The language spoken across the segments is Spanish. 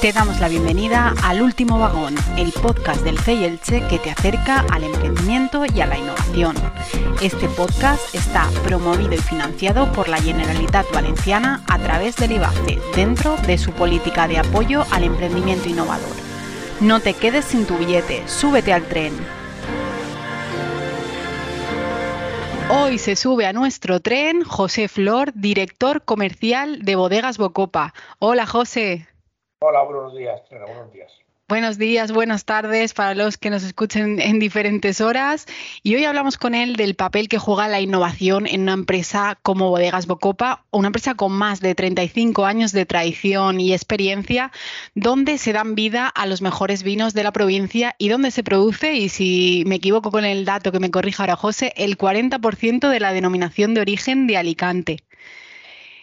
Te damos la bienvenida al Último Vagón, el podcast del CEI que te acerca al emprendimiento y a la innovación. Este podcast está promovido y financiado por la Generalitat Valenciana a través del IBACE, dentro de su política de apoyo al emprendimiento innovador. No te quedes sin tu billete, súbete al tren. Hoy se sube a nuestro tren José Flor, director comercial de Bodegas Bocopa. Hola José. Hola, buenos días, buenos días. Buenos días, buenas tardes para los que nos escuchen en diferentes horas. Y hoy hablamos con él del papel que juega la innovación en una empresa como Bodegas Bocopa, una empresa con más de 35 años de tradición y experiencia, donde se dan vida a los mejores vinos de la provincia y donde se produce, y si me equivoco con el dato que me corrija ahora José, el 40% de la denominación de origen de Alicante.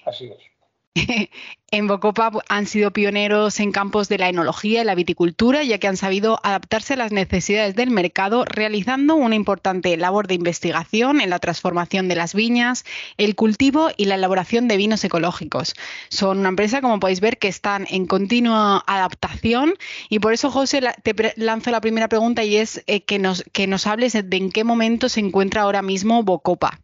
Así es. en Bocopa han sido pioneros en campos de la enología y la viticultura, ya que han sabido adaptarse a las necesidades del mercado, realizando una importante labor de investigación en la transformación de las viñas, el cultivo y la elaboración de vinos ecológicos. Son una empresa, como podéis ver, que están en continua adaptación y por eso, José, te lanzo la primera pregunta y es eh, que, nos, que nos hables de en qué momento se encuentra ahora mismo Bocopa.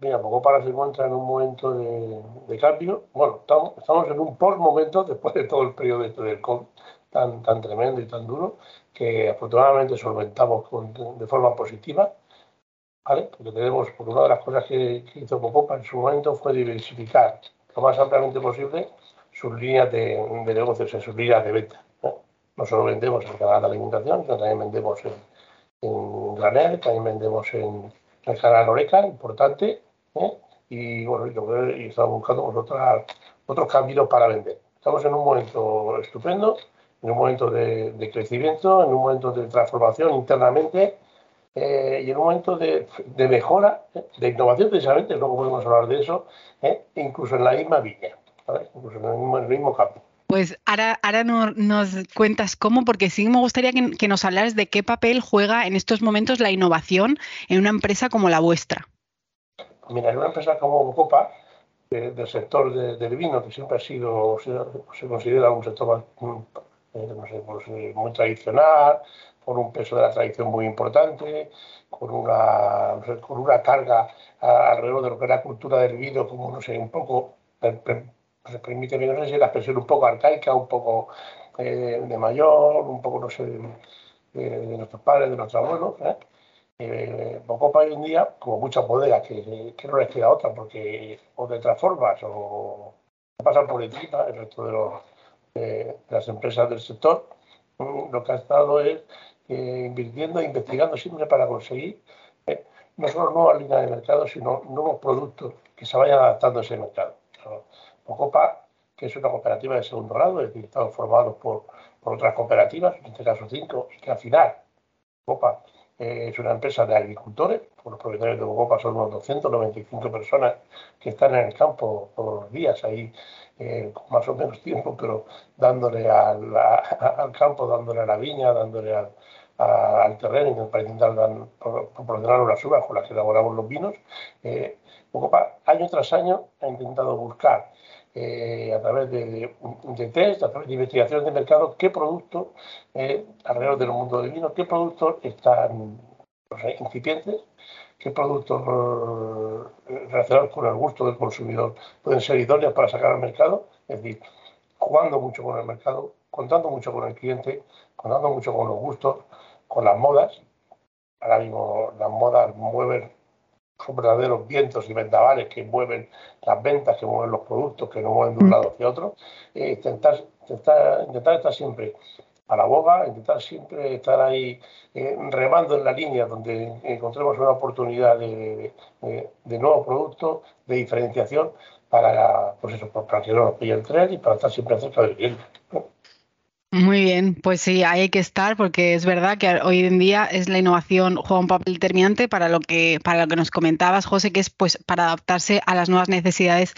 Mira, para se encuentra en un momento de, cambio. Bueno, estamos, en un post-momento después de todo el periodo este del COVID tan, tan tremendo y tan duro que afortunadamente solventamos de forma positiva. ¿vale? Porque tenemos, porque una de las cosas que, hizo Bocopa en su momento fue diversificar lo más ampliamente posible sus líneas de, de negocios, sus líneas de venta. ¿no? solo vendemos en canal de alimentación, sino también vendemos en, en granel, también vendemos en, el canal Oreca, importante, ¿eh? y bueno, y, estamos buscando pues, otros caminos para vender. Estamos en un momento estupendo, en un momento de, crecimiento, en un momento de transformación internamente eh, y en un momento de, mejora, ¿eh? de innovación precisamente, luego podemos hablar de eso, incluso en la misma viña, incluso en el mismo, campo. Pues ahora, ahora nos cuentas cómo, porque sí me gustaría que, nos hablaras de qué papel juega en estos momentos la innovación en una empresa como la vuestra. Mira, en una empresa como Copa, del sector del vino, que siempre ha sido, se, considera un sector mm, eh, pues, eh, muy tradicional, con un peso de la tradición muy importante, con una, con una carga alrededor de lo que es la cultura del vino, como no sé, un poco, se permite, no sé si la expresión un poco arcaica, un poco eh, de mayor, un poco, no sé, de, nuestros padres, de nuestros abuelos. ¿Eh? Bocopa hoy en día, como muchas bodegas, que, no les queda otra, porque o te transformas o pasan por encima el resto de, las empresas del sector, mm, lo que ha estado es eh, invirtiendo e investigando siempre para conseguir eh, no solo nuevas líneas de mercado, sino nuevos productos que se vayan adaptando a ese mercado. Bocopa, que es una cooperativa de segundo grado, es decir, estamos formados por, por otras cooperativas, en este caso cinco, y que al final, Bocopa es una empresa de agricultores, los propietarios de Bocopa son unos 295 personas que están en el campo todos los días, ahí eh, con más o menos tiempo, pero dándole al, campo, dándole a la viña, dándole al, terreno para intentar proporcionar unas uvas con las que elaboramos los vinos. Eh, año tras año ha intentado buscar eh, a través de, test, a través de investigación de mercado, qué productos eh, alrededor del mundo del vino, qué productos están incipientes, qué productos eh, relacionados con el gusto del consumidor pueden ser idóneos para sacar al mercado, es decir, jugando mucho con el mercado, contando mucho con el cliente, contando mucho con los gustos, con las modas. Ahora mismo las modas mueven son verdaderos vientos y vendavales que mueven las ventas, que mueven los productos, que no mueven de un mm. lado hacia otro. Eh, intentar, intentar, intentar, estar siempre a la boga, intentar siempre estar ahí eh, remando en la línea donde encontremos una oportunidad de, de, nuevo producto, de diferenciación, para, pues eso, para que no nos pille el tren y para estar siempre cerca del cliente. Muy bien, pues sí, ahí hay que estar porque es verdad que hoy en día es la innovación juega un papel determinante para lo que para lo que nos comentabas, José, que es pues para adaptarse a las nuevas necesidades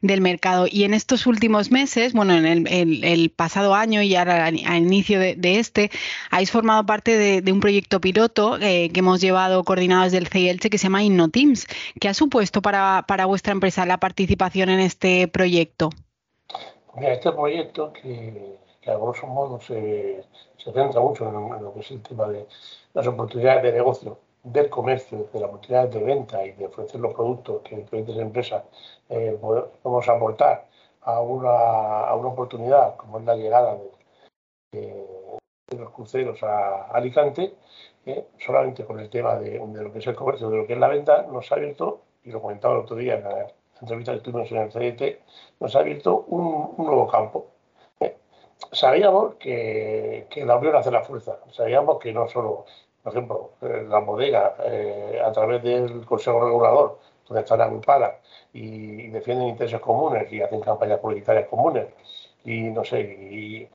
del mercado. Y en estos últimos meses, bueno, en el, pasado año y ahora al, inicio de, este, habéis formado parte de, un proyecto piloto eh, que hemos llevado coordinados del CIELCHE que se llama InnoTeams. ¿Qué ha supuesto para, para vuestra empresa la participación en este proyecto? Este proyecto que, que a grosso modo se, se centra mucho en, lo que es el tema de las oportunidades de negocio del comercio, de las oportunidades de venta y de ofrecer los productos que diferentes empresas eh, podemos aportar a una, a una oportunidad como es la llegada de, los cruceros a Alicante, eh, solamente con el tema de, lo que es el comercio, de lo que es la venta, nos ha abierto, y lo comentaba el otro día en la entrevista que tuvimos en el CDT, nos ha abierto un, nuevo campo. Eh, sabíamos que, la unión hace la fuerza, sabíamos que no solo, por ejemplo, eh, la bodega, a través del Consejo Regulador, donde están agrupadas y, defienden intereses comunes y hacen campañas publicitarias comunes y no sé, y,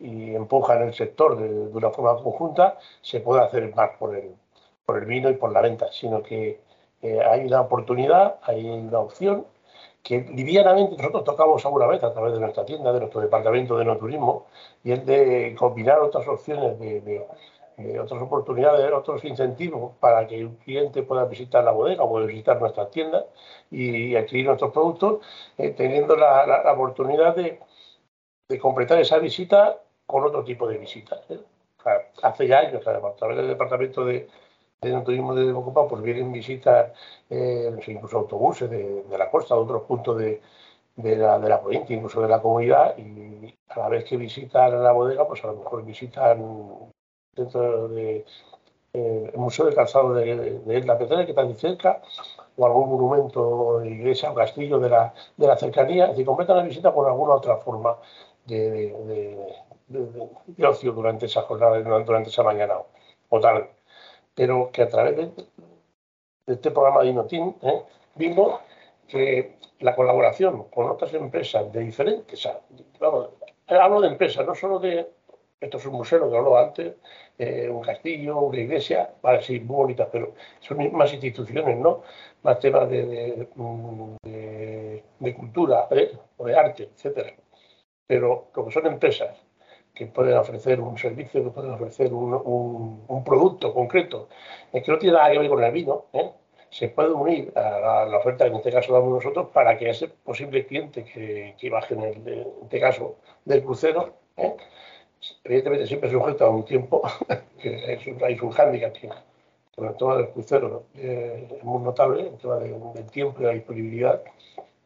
empujan el sector de, una forma conjunta, se puede hacer más por el, por el vino y por la venta, sino que eh, hay una oportunidad, hay una opción que livianamente nosotros tocamos alguna vez a través de nuestra tienda, de nuestro departamento de no turismo, y es de combinar otras opciones de, otras oportunidades, otros incentivos para que un cliente pueda visitar la bodega o visitar nuestras tiendas y adquirir nuestros productos, eh, teniendo la, oportunidad de, completar esa visita con otro tipo de visitas. ¿eh? hace ya años, a través del departamento de, de turismo de Bocopa, pues vienen visitas, incluso autobuses de, la costa, de otros puntos de, la, de la provincia, incluso de la comunidad, y a la vez que visitan la bodega, pues a lo mejor visitan dentro de, Museo de Calzado de, de Isla Petrera, que está muy cerca, o algún monumento, iglesia o castillo de la, de la cercanía, es decir, completan la visita por alguna otra forma de, ocio durante esa jornada, durante esa mañana o tarde. Pero que a través de, este programa de Inotin ¿eh? vimos que la colaboración con otras empresas de diferentes, vamos, hablo de empresas, no solo de, esto es un museo, que habló antes, eh, un castillo, una iglesia, vale, sí, muy bonitas, pero son más instituciones, ¿no? Más temas de, de, cultura ¿eh? o de arte, etcétera. Pero lo que son empresas que pueden ofrecer un servicio, que pueden ofrecer un, un, producto concreto, que no tiene nada que ver con el vino, ¿eh? se puede unir a la, oferta que en este caso damos nosotros para que ese posible cliente que, que baje en, el, en este caso del crucero, ¿eh? evidentemente siempre sujeto a un tiempo, que es un, hay un hándicap que, sobre todo del crucero eh, es muy notable, el tema del tiempo y la disponibilidad,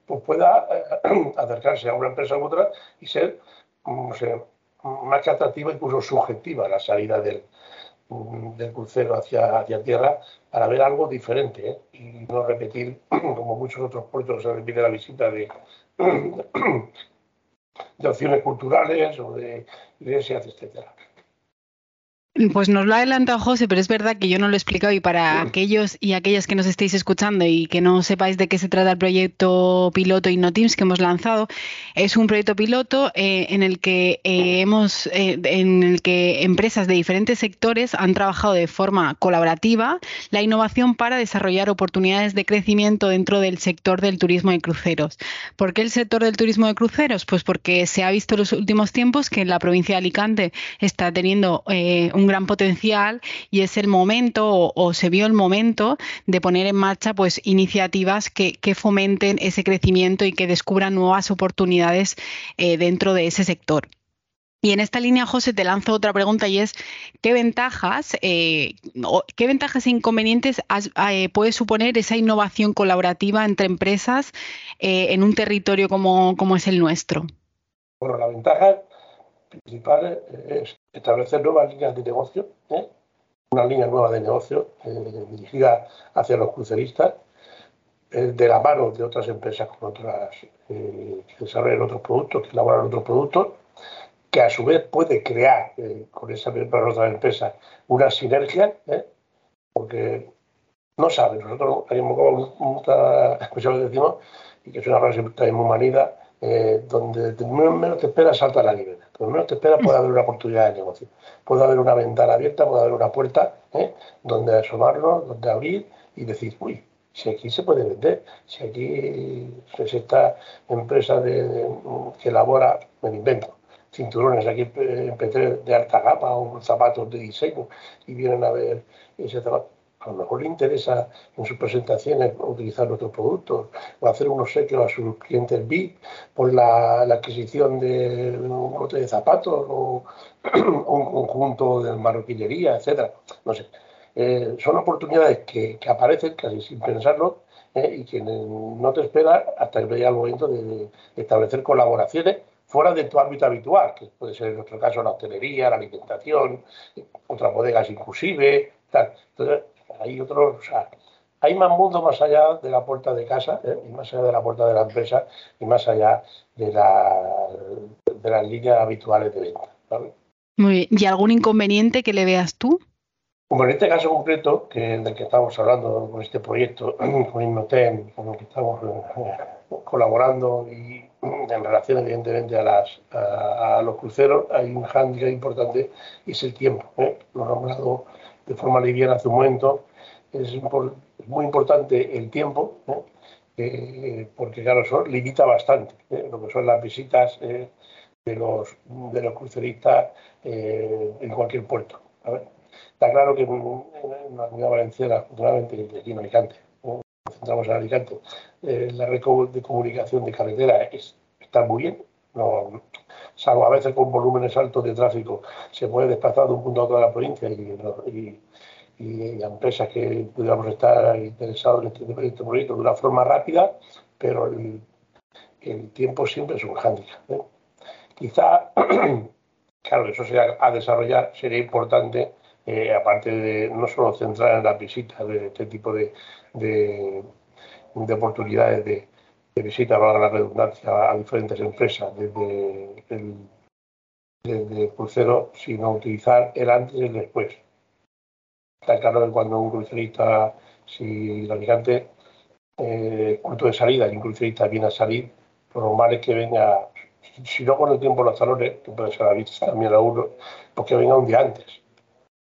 pues pueda acercarse a una empresa u otra y ser no sé, más que atractiva, incluso subjetiva la salida del, del crucero hacia, hacia tierra para ver algo diferente ¿eh? y no repetir, como muchos otros puertos se repite la visita de de opciones culturales o de iglesias, etcétera. Pues nos lo ha adelantado José, pero es verdad que yo no lo he explicado y para aquellos y aquellas que nos estéis escuchando y que no sepáis de qué se trata el proyecto piloto InnoTeams que hemos lanzado, es un proyecto piloto eh, en el que eh, hemos, eh, en el que empresas de diferentes sectores han trabajado de forma colaborativa la innovación para desarrollar oportunidades de crecimiento dentro del sector del turismo de cruceros. ¿Por qué el sector del turismo de cruceros? Pues porque se ha visto en los últimos tiempos que en la provincia de Alicante está teniendo un gran potencial y es el momento o, se vio el momento de poner en marcha pues iniciativas que, fomenten ese crecimiento y que descubran nuevas oportunidades eh, dentro de ese sector. Y en esta línea, José, te lanzo otra pregunta y es ¿qué ventajas, eh, qué ventajas e inconvenientes eh, puede suponer esa innovación colaborativa entre empresas en un territorio como, como, es el nuestro? Bueno, la ventaja principal es establecer nuevas líneas de negocio, ¿eh? una línea nueva de negocio eh, dirigida hacia los cruceristas, eh, de la mano de otras empresas con otras, que desarrollan otros productos, que elaboran otros productos, que a su vez puede crear con esa misma otra empresa una sinergia, porque no saben, nosotros hay mucha expresión que decimos, y que es una frase también muy manida, donde menos te esperas salta la libreta. Por lo menos te espera, puede haber una oportunidad de negocio. Puede haber una ventana abierta, puede haber una puerta ¿eh? donde asomarnos, donde abrir y decir, uy, si aquí se puede vender, si aquí se esta empresa que elabora, me invento, cinturones aquí en de alta gama o zapatos de diseño y vienen a ver ese zapato. A lo mejor le interesa en sus presentaciones utilizar nuestros productos o hacer unos obsequio a sus clientes VIP por la, adquisición de un bote de zapatos o un conjunto de marroquinería, etcétera. No sé. Eh, son oportunidades que, aparecen casi sin pensarlo eh, y que no te espera hasta que el momento de, establecer colaboraciones fuera de tu ámbito habitual, que puede ser en nuestro caso la hostelería, la alimentación, otras bodegas inclusive. Entonces, hay otros, o sea, hay más mundo más allá de la puerta de casa, ¿eh? y más allá de la puerta de la empresa y más allá de, la, de las líneas habituales de venta. Muy bien. ¿Y algún inconveniente que le veas tú? Como en este caso concreto, que del que estamos hablando con este proyecto, con Innoten, con el que estamos eh, colaborando y en relación evidentemente a, las, a, los cruceros, hay un hándicap importante y es el tiempo. ¿eh? Lo he nombrado de forma liviana hace un momento. Es, muy importante el tiempo, eh, porque claro, eso limita bastante lo que son las visitas de, los, de los cruceristas en cualquier puerto. Está claro que en, la comunidad valenciana, afortunadamente, aquí en Alicante, nos centramos en Alicante, eh, la red de comunicación de carretera está muy bien, no, salvo a veces con volúmenes altos de tráfico, se puede desplazar de un punto a otro de la provincia y, y, empresas que pudiéramos estar interesados en este, este, proyecto de una forma rápida, pero el, tiempo siempre es un hándicap. ¿eh? Quizá, claro, eso sea a desarrollar, sería importante eh, aparte de no solo centrar en las visitas de este tipo de, de, oportunidades de, de visita, valga la redundancia, a diferentes empresas desde el, desde crucero, sino utilizar el antes y el después. Está claro que cuando un crucerista, si el Alicante, eh, punto de salida y un crucerista viene a salir, lo normal es que venga, si no con el tiempo los salones, que puede ser la vista también a uno, pues que venga un día antes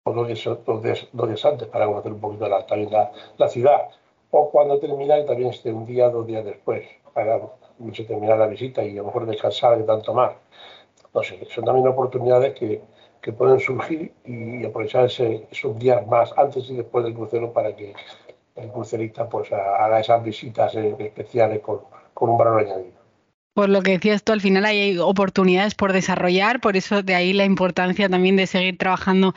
o dos días, antes para conocer un poquito la, también la, ciudad. O cuando termina, y también esté un día, dos días después, para terminar la visita y a lo mejor descansar de tanto más. No sé, son también oportunidades que, que pueden surgir y aprovechar esos días más antes y después del crucero para que el crucerista pues haga esas visitas eh, especiales con, con un valor añadido. Por lo que decías tú, al final hay oportunidades por desarrollar, por eso de ahí la importancia también de seguir trabajando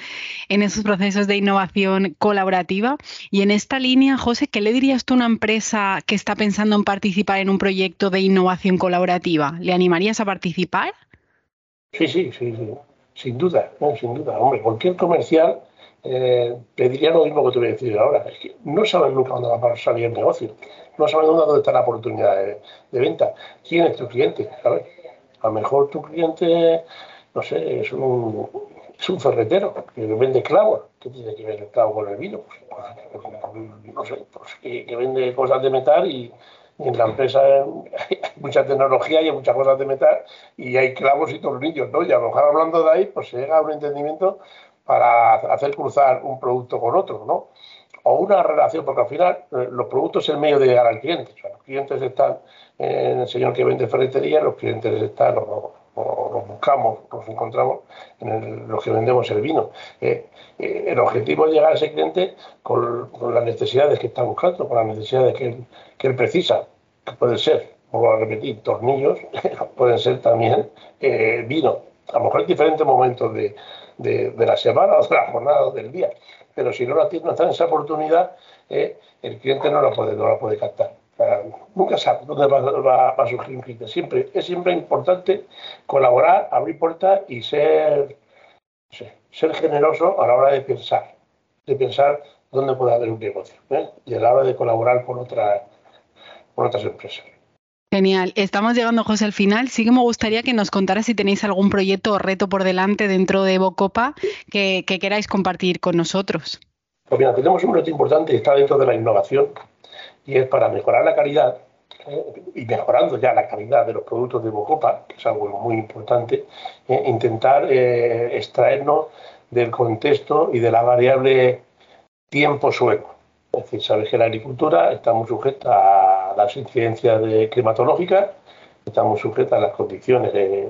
en esos procesos de innovación colaborativa. Y en esta línea, José, ¿qué le dirías tú a una empresa que está pensando en participar en un proyecto de innovación colaborativa? ¿Le animarías a participar? Sí, sí, sí, sí. sin duda, sin duda. Hombre, cualquier comercial eh, pediría lo mismo que te voy a decir ahora. Es que no saben nunca dónde va a salir el negocio no sabes dónde está la oportunidad de, venta. ¿Quién es tu cliente? A lo mejor tu cliente, no sé, es un, es un ferretero que vende clavos. ¿Qué tiene que ver el clavo con el vino? Pues, pues no sé, pues que, vende cosas de metal y, en la empresa hay mucha tecnología y hay muchas cosas de metal y hay clavos y tornillos, ¿no? Y a lo mejor hablando de ahí, pues se llega a un entendimiento para hacer cruzar un producto con otro, ¿no? o una relación, porque al final eh, los productos es el medio de llegar al cliente. los clientes están en el señor que vende ferretería, los clientes están, o, los buscamos, los encontramos en los que vendemos el vino. Eh, eh, el objetivo es llegar a ese cliente con, las necesidades que está buscando, con las necesidades que él, que él precisa, que pueden ser, vuelvo a repetir, tornillos, pueden ser también vino. A lo mejor en diferentes momentos de, de la semana o de la jornada o del día pero si no, la, no está en esa oportunidad, eh, el cliente no la puede, no la puede captar. nunca sabe dónde va, a surgir un cliente. Siempre, es siempre importante colaborar, abrir puertas y ser, ser generoso a la hora de pensar, de pensar dónde puede haber un negocio ¿eh? y a la hora de colaborar con, otra, con otras empresas. Genial. Estamos llegando, José, al final. Sí que me gustaría que nos contara si tenéis algún proyecto o reto por delante dentro de Bocopa que, queráis compartir con nosotros. Pues mira, tenemos un reto importante que está dentro de la innovación y es para mejorar la calidad eh, y mejorando ya la calidad de los productos de Bocopa, que es algo muy importante, eh, intentar eh, extraernos del contexto y de la variable tiempo sueco. Es decir, sabes que la agricultura está muy sujeta a las incidencias climatológicas, está muy sujeta a las condiciones de,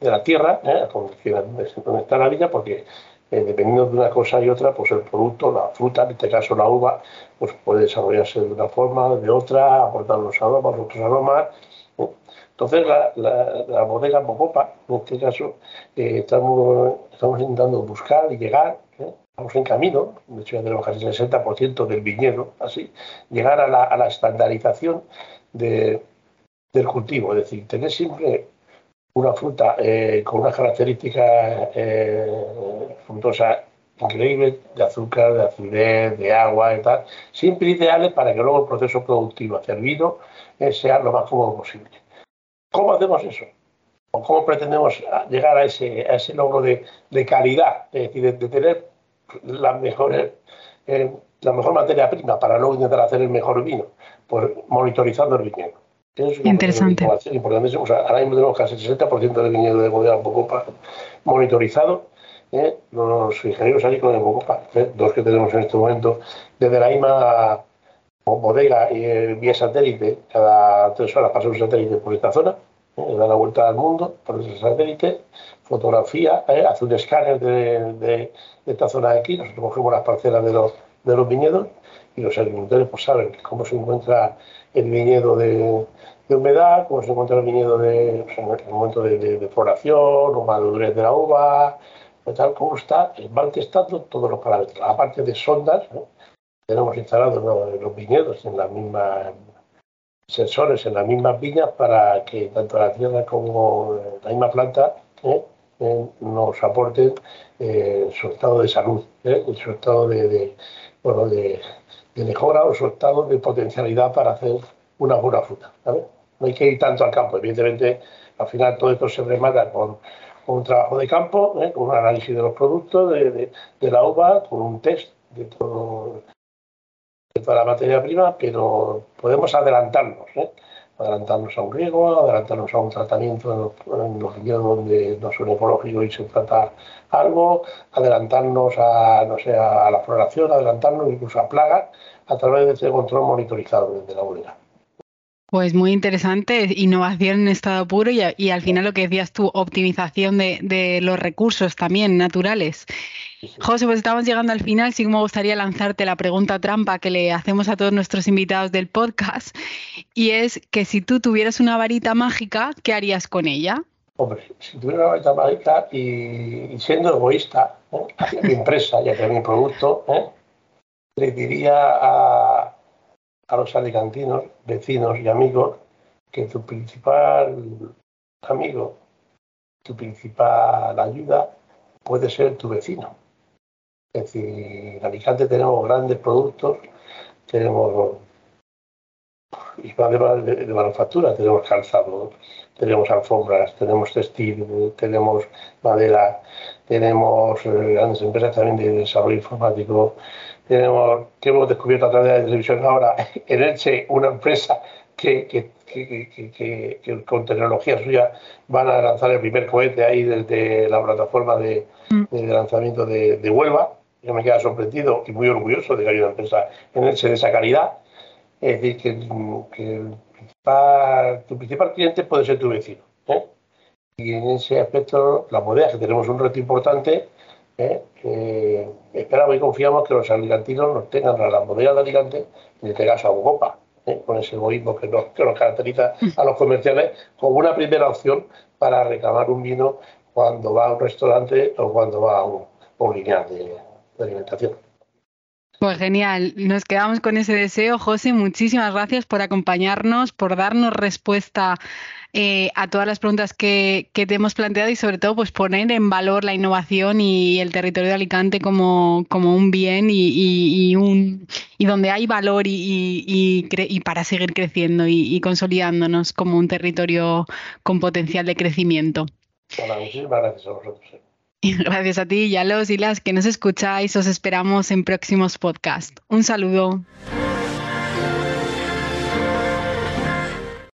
la tierra, ¿eh? a las condiciones donde está la vida, porque eh, dependiendo de una cosa y otra, pues el producto, la fruta, en este caso la uva, pues puede desarrollarse de una forma, de otra, aportar unos aromas, otros aromas. Entonces, la, la, bodega Mocopa, en este caso, eh, estamos, estamos intentando buscar y llegar, estamos en camino, de hecho ya tenemos casi el 60% del viñedo, así, llegar a la, estandarización de, del cultivo, es decir, tener siempre una fruta eh, con unas características eh, frutosas increíbles de azúcar, de acidez, de agua y tal, siempre ideales para que luego el proceso productivo hacia el vino sea lo más cómodo posible. ¿Cómo hacemos eso? ¿O cómo pretendemos llegar a ese, logro de calidad? Es decir, de, tener la mejor, la mejor materia prima para luego intentar hacer el mejor vino, pues monitorizando el viñedo. Interesante. Importante. O sea, ahora mismo tenemos casi el 60% del viñedo de bodega Bocopa monitorizado. ¿eh? Los ingenieros agrícolas de Bocopa, ¿eh? dos que tenemos en este momento, desde la misma bodega y vía satélite, cada tres horas pasa un satélite por esta zona, ¿eh? da la vuelta al mundo por ese satélite, fotografía, hace un escáner de, esta zona de aquí, nosotros cogemos las parcelas de los, de los viñedos y los agricultores pues saben cómo se encuentra el viñedo de, humedad, cómo se encuentra el viñedo de, pues, en el momento de, floración o madurez de la uva, tal como está, van testando todos los parámetros. Aparte de sondas, tenemos instalados los viñedos en las mismas sensores en las mismas viñas para que tanto la tierra como la misma planta ¿eh? Eh, nos aporten eh, su estado de salud, su estado de, bueno, de, de mejora o su estado de potencialidad para hacer una buena fruta. No hay que ir tanto al campo. Evidentemente, al final todo esto se remata con, un trabajo de campo, con un análisis de los productos, de, la uva, con un test de, todo, de toda la materia prima, pero podemos adelantarnos. ¿eh? adelantarnos a un riego, adelantarnos a un tratamiento en los viñedos donde no son ecológicos y se trata algo, adelantarnos a, no sé, a la floración, adelantarnos incluso a plagas a través de este control monitorizado desde la bodega. Pues muy interesante, innovación en estado puro y, al final lo que decías tú, optimización de, los recursos también naturales. José, pues estamos llegando al final, sí que me gustaría lanzarte la pregunta trampa que le hacemos a todos nuestros invitados del podcast y es que si tú tuvieras una varita mágica, ¿qué harías con ella? Hombre, si tuviera una varita mágica y, siendo egoísta ¿eh? hacia mi empresa y hacia mi producto, ¿eh? le diría a a los alicantinos, vecinos y amigos, que tu principal amigo, tu principal ayuda puede ser tu vecino. Es decir, en Alicante tenemos grandes productos, tenemos y de, de, manufactura, tenemos calzado, tenemos alfombras, tenemos textil, tenemos madera, tenemos eh, grandes empresas también de desarrollo informático, tenemos, que hemos descubierto a través de la televisión ahora en Elche una empresa que, que, que, con tecnología suya van a lanzar el primer cohete ahí desde la plataforma de, mm. lanzamiento de, Huelva. Yo me queda sorprendido y muy orgulloso de que haya una empresa en Elche de esa calidad. Es decir, que, tu principal cliente puede ser tu vecino. ¿eh? Y en ese aspecto, la bodega, que tenemos un reto importante, ¿eh? esperamos y confiamos que los alicantinos nos tengan a las bodegas de Alicante, en este a Bogopa, ¿eh? con ese egoísmo que nos, caracteriza a los comerciales, como una primera opción para reclamar un vino cuando va a un restaurante o cuando va a un, lineal de alimentación. Pues genial, nos quedamos con ese deseo. José, muchísimas gracias por acompañarnos, por darnos respuesta eh, a todas las preguntas que, te hemos planteado y sobre todo pues poner en valor la innovación y el territorio de Alicante como, un bien y, un, y donde hay valor y, para seguir creciendo y, consolidándonos como un territorio con potencial de crecimiento. muchísimas gracias a vosotros. Gracias a ti y a los y las que nos escucháis. Os esperamos en próximos podcasts. Un saludo.